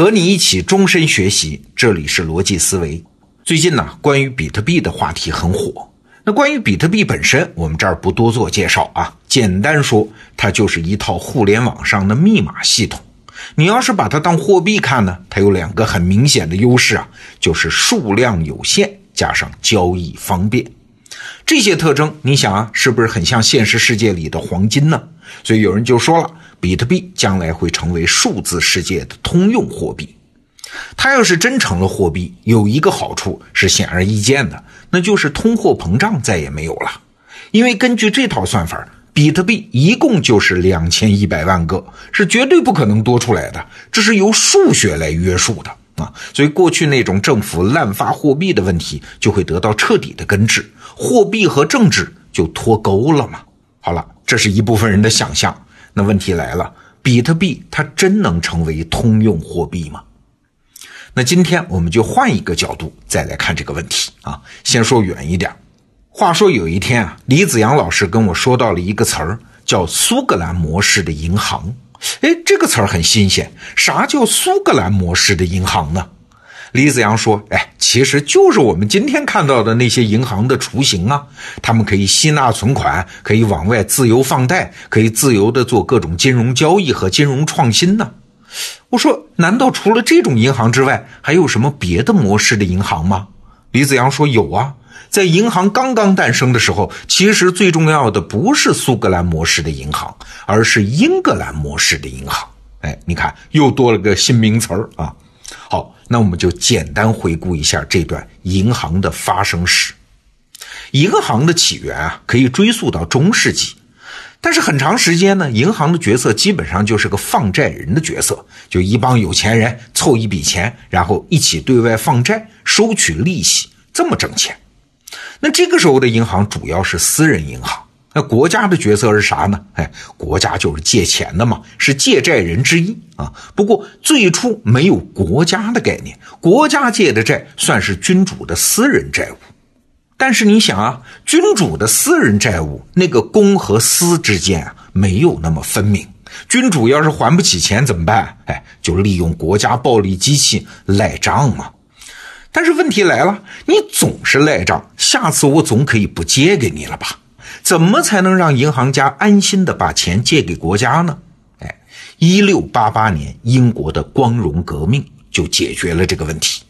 和你一起终身学习，这里是逻辑思维。最近呢，关于比特币的话题很火。那关于比特币本身，我们这儿不多做介绍啊，简单说，它就是一套互联网上的密码系统。你要是把它当货币看呢，它有两个很明显的优势啊，就是数量有限，加上交易方便。这些特征，你想啊，是不是很像现实世界里的黄金呢？所以有人就说了，比特币将来会成为数字世界的通用货币。它要是真成了货币，有一个好处是显而易见的，那就是通货膨胀再也没有了。因为根据这套算法，比特币一共就是两千一百万个，是绝对不可能多出来的，这是由数学来约束的。啊，所以过去那种政府滥发货币的问题就会得到彻底的根治，货币和政治就脱钩了嘛。好了，这是一部分人的想象。那问题来了，比特币它真能成为通用货币吗？那今天我们就换一个角度再来看这个问题啊。先说远一点，话说有一天啊，李子阳老师跟我说到了一个词儿，叫苏格兰模式的银行。哎，这个词儿很新鲜。啥叫苏格兰模式的银行呢？李子阳说：“哎，其实就是我们今天看到的那些银行的雏形啊。他们可以吸纳存款，可以往外自由放贷，可以自由的做各种金融交易和金融创新呢。”我说：“难道除了这种银行之外，还有什么别的模式的银行吗？”李子阳说：“有啊。”在银行刚刚诞生的时候，其实最重要的不是苏格兰模式的银行，而是英格兰模式的银行。哎，你看，又多了个新名词儿啊！好，那我们就简单回顾一下这段银行的发生史。银行的起源啊，可以追溯到中世纪，但是很长时间呢，银行的角色基本上就是个放债人的角色，就一帮有钱人凑一笔钱，然后一起对外放债，收取利息，这么挣钱。那这个时候的银行主要是私人银行，那国家的角色是啥呢？哎，国家就是借钱的嘛，是借债人之一啊。不过最初没有国家的概念，国家借的债算是君主的私人债务。但是你想啊，君主的私人债务，那个公和私之间啊没有那么分明。君主要是还不起钱怎么办？哎，就利用国家暴力机器赖账嘛。但是问题来了，你总是赖账，下次我总可以不借给你了吧？怎么才能让银行家安心的把钱借给国家呢？哎，一六八八年，英国的光荣革命就解决了这个问题。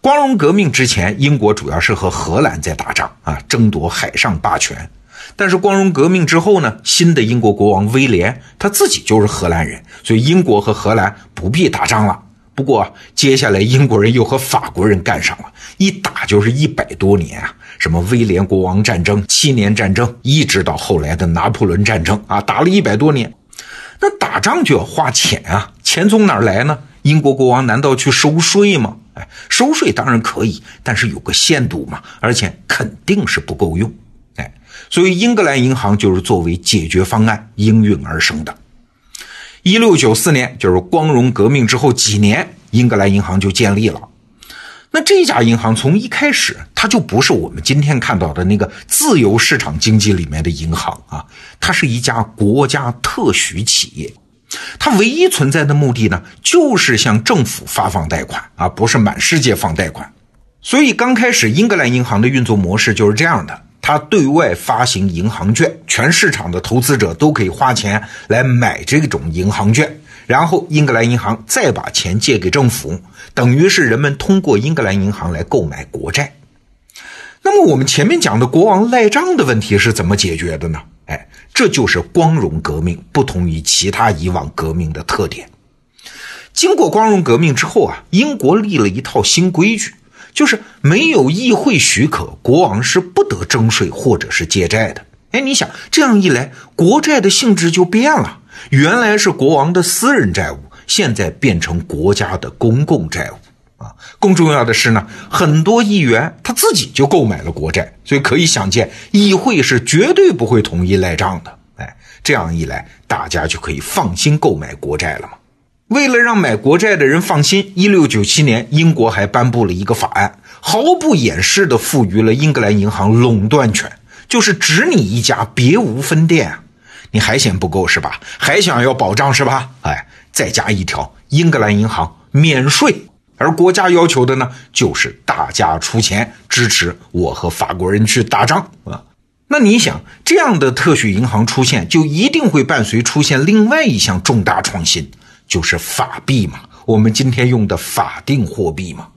光荣革命之前，英国主要是和荷兰在打仗啊，争夺海上霸权。但是光荣革命之后呢，新的英国国王威廉他自己就是荷兰人，所以英国和荷兰不必打仗了。不过，接下来英国人又和法国人干上了，一打就是一百多年啊！什么威廉国王战争、七年战争，一直到后来的拿破仑战争啊，打了一百多年。那打仗就要花钱啊，钱从哪儿来呢？英国国王难道去收税吗？哎，收税当然可以，但是有个限度嘛，而且肯定是不够用。哎，所以英格兰银行就是作为解决方案应运而生的。一六九四年，就是光荣革命之后几年，英格兰银行就建立了。那这家银行从一开始，它就不是我们今天看到的那个自由市场经济里面的银行啊，它是一家国家特许企业。它唯一存在的目的呢，就是向政府发放贷款啊，不是满世界放贷款。所以刚开始，英格兰银行的运作模式就是这样的。它对外发行银行券，全市场的投资者都可以花钱来买这种银行券，然后英格兰银行再把钱借给政府，等于是人们通过英格兰银行来购买国债。那么我们前面讲的国王赖账的问题是怎么解决的呢？哎，这就是光荣革命不同于其他以往革命的特点。经过光荣革命之后啊，英国立了一套新规矩。就是没有议会许可，国王是得征税或者是借债的。哎，你想这样一来，国债的性质就变了，原来是国王的私人债务，现在变成国家的公共债务啊。更重要的是呢，很多议员他自己就购买了国债，所以可以想见，议会是绝对不会同意赖账的。哎，这样一来，大家就可以放心购买国债了嘛。为了让买国债的人放心，一六九七年，英国还颁布了一个法案，毫不掩饰地赋予了英格兰银行垄断权，就是只你一家，别无分店啊！你还嫌不够是吧？还想要保障是吧？哎，再加一条，英格兰银行免税，而国家要求的呢，就是大家出钱支持我和法国人去打仗啊。那你想，这样的特许银行出现，就一定会伴随出现另外一项重大创新，就是法币嘛，我们今天用的法定货币嘛。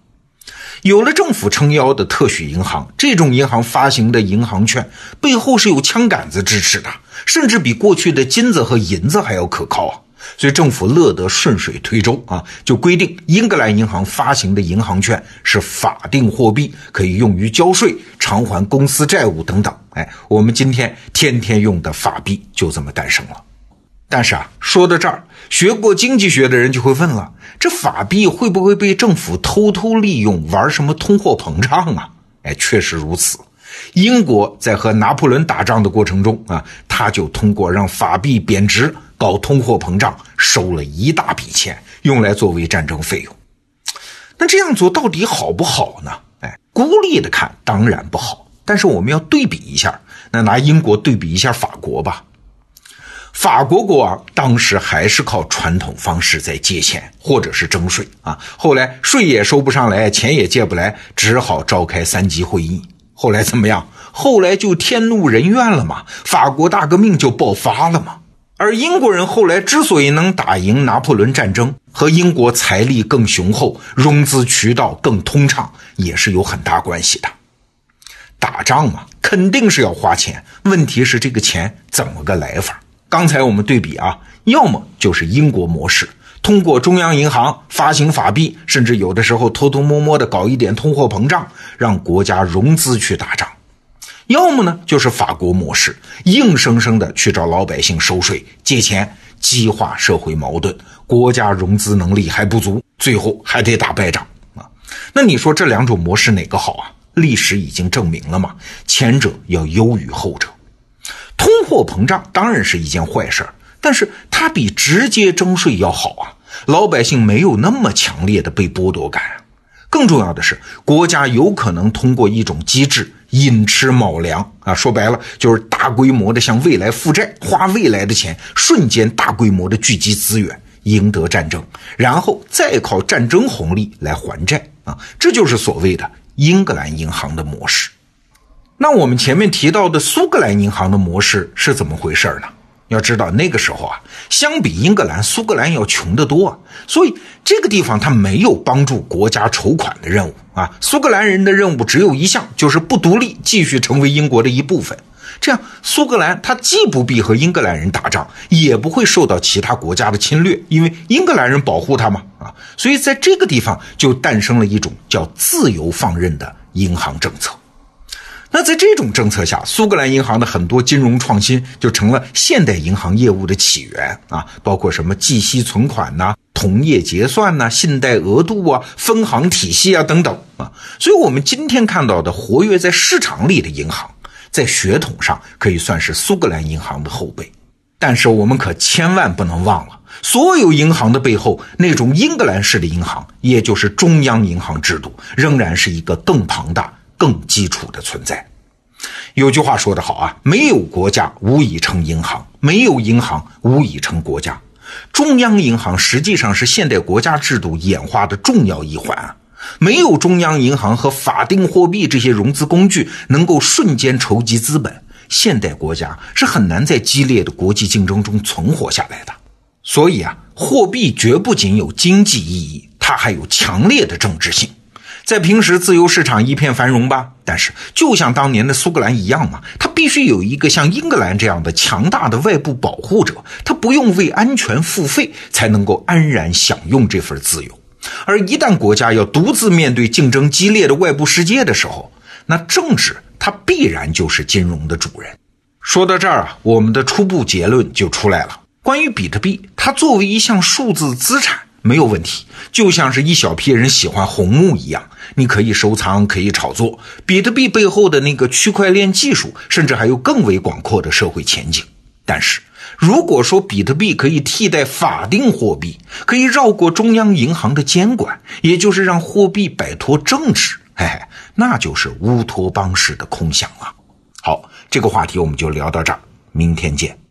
有了政府撑腰的特许银行，这种银行发行的银行券背后是有枪杆子支持的，甚至比过去的金子和银子还要可靠啊。所以政府乐得顺水推舟啊，就规定英格兰银行发行的银行券是法定货币，可以用于交税、偿还公司债务等等。哎，我们今天天天用的法币就这么诞生了。但是啊，说到这儿，学过经济学的人就会问了：这法币会不会被政府偷偷利用，玩什么通货膨胀啊？哎，确实如此。英国在和拿破仑打仗的过程中啊，他就通过让法币贬值。搞通货膨胀，收了一大笔钱，用来作为战争费用。那这样做到底好不好呢？哎，孤立的看当然不好。但是我们要对比一下，那拿英国对比一下法国吧。法国国王当时还是靠传统方式在借钱或者是征税啊。后来税也收不上来，钱也借不来，只好召开三级会议。后来怎么样？后来就天怒人怨了嘛，法国大革命就爆发了嘛。而英国人后来之所以能打赢拿破仑战争，和英国财力更雄厚、融资渠道更通畅，也是有很大关系的。打仗嘛，肯定是要花钱，问题是这个钱怎么个来法？刚才我们对比啊，要么就是英国模式，通过中央银行发行法币，甚至有的时候偷偷摸摸的搞一点通货膨胀，让国家融资去打仗。要么呢，就是法国模式，硬生生的去找老百姓收税、借钱，激化社会矛盾，国家融资能力还不足，最后还得打败仗啊。那你说这两种模式哪个好啊？历史已经证明了嘛，前者要优于后者。通货膨胀当然是一件坏事，但是它比直接征税要好啊，老百姓没有那么强烈的被剥夺感啊。更重要的是，国家有可能通过一种机制。寅吃卯粮啊，说白了就是大规模的向未来负债，花未来的钱，瞬间大规模的聚集资源，赢得战争，然后再靠战争红利来还债啊，这就是所谓的英格兰银行的模式。那我们前面提到的苏格兰银行的模式是怎么回事呢？要知道那个时候啊，相比英格兰，苏格兰要穷得多，所以这个地方它没有帮助国家筹款的任务啊。苏格兰人的任务只有一项，就是不独立，继续成为英国的一部分。这样，苏格兰它既不必和英格兰人打仗，也不会受到其他国家的侵略，因为英格兰人保护它嘛啊。所以在这个地方就诞生了一种叫自由放任的银行政策。那在这种政策下，苏格兰银行的很多金融创新就成了现代银行业务的起源啊，包括什么计息存款呐、同业结算呐、信贷额度啊、分行体系啊等等啊。所以，我们今天看到的活跃在市场里的银行，在血统上可以算是苏格兰银行的后辈。但是，我们可千万不能忘了，所有银行的背后，那种英格兰式的银行，也就是中央银行制度，仍然是一个更庞大。更基础的存在，有句话说得好啊，没有国家无以成银行，没有银行无以成国家。中央银行实际上是现代国家制度演化的重要一环啊。没有中央银行和法定货币这些融资工具能够瞬间筹集资本，现代国家是很难在激烈的国际竞争中存活下来的。所以啊，货币绝不仅有经济意义，它还有强烈的政治性。在平时，自由市场一片繁荣吧。但是，就像当年的苏格兰一样嘛，它必须有一个像英格兰这样的强大的外部保护者，它不用为安全付费，才能够安然享用这份自由。而一旦国家要独自面对竞争激烈的外部世界的时候，那政治它必然就是金融的主人。说到这儿啊，我们的初步结论就出来了：关于比特币，它作为一项数字资产。没有问题，就像是一小批人喜欢红木一样，你可以收藏，可以炒作。比特币背后的那个区块链技术，甚至还有更为广阔的社会前景。但是，如果说比特币可以替代法定货币，可以绕过中央银行的监管，也就是让货币摆脱政治，嘿嘿，那就是乌托邦式的空想了。好，这个话题我们就聊到这儿，明天见。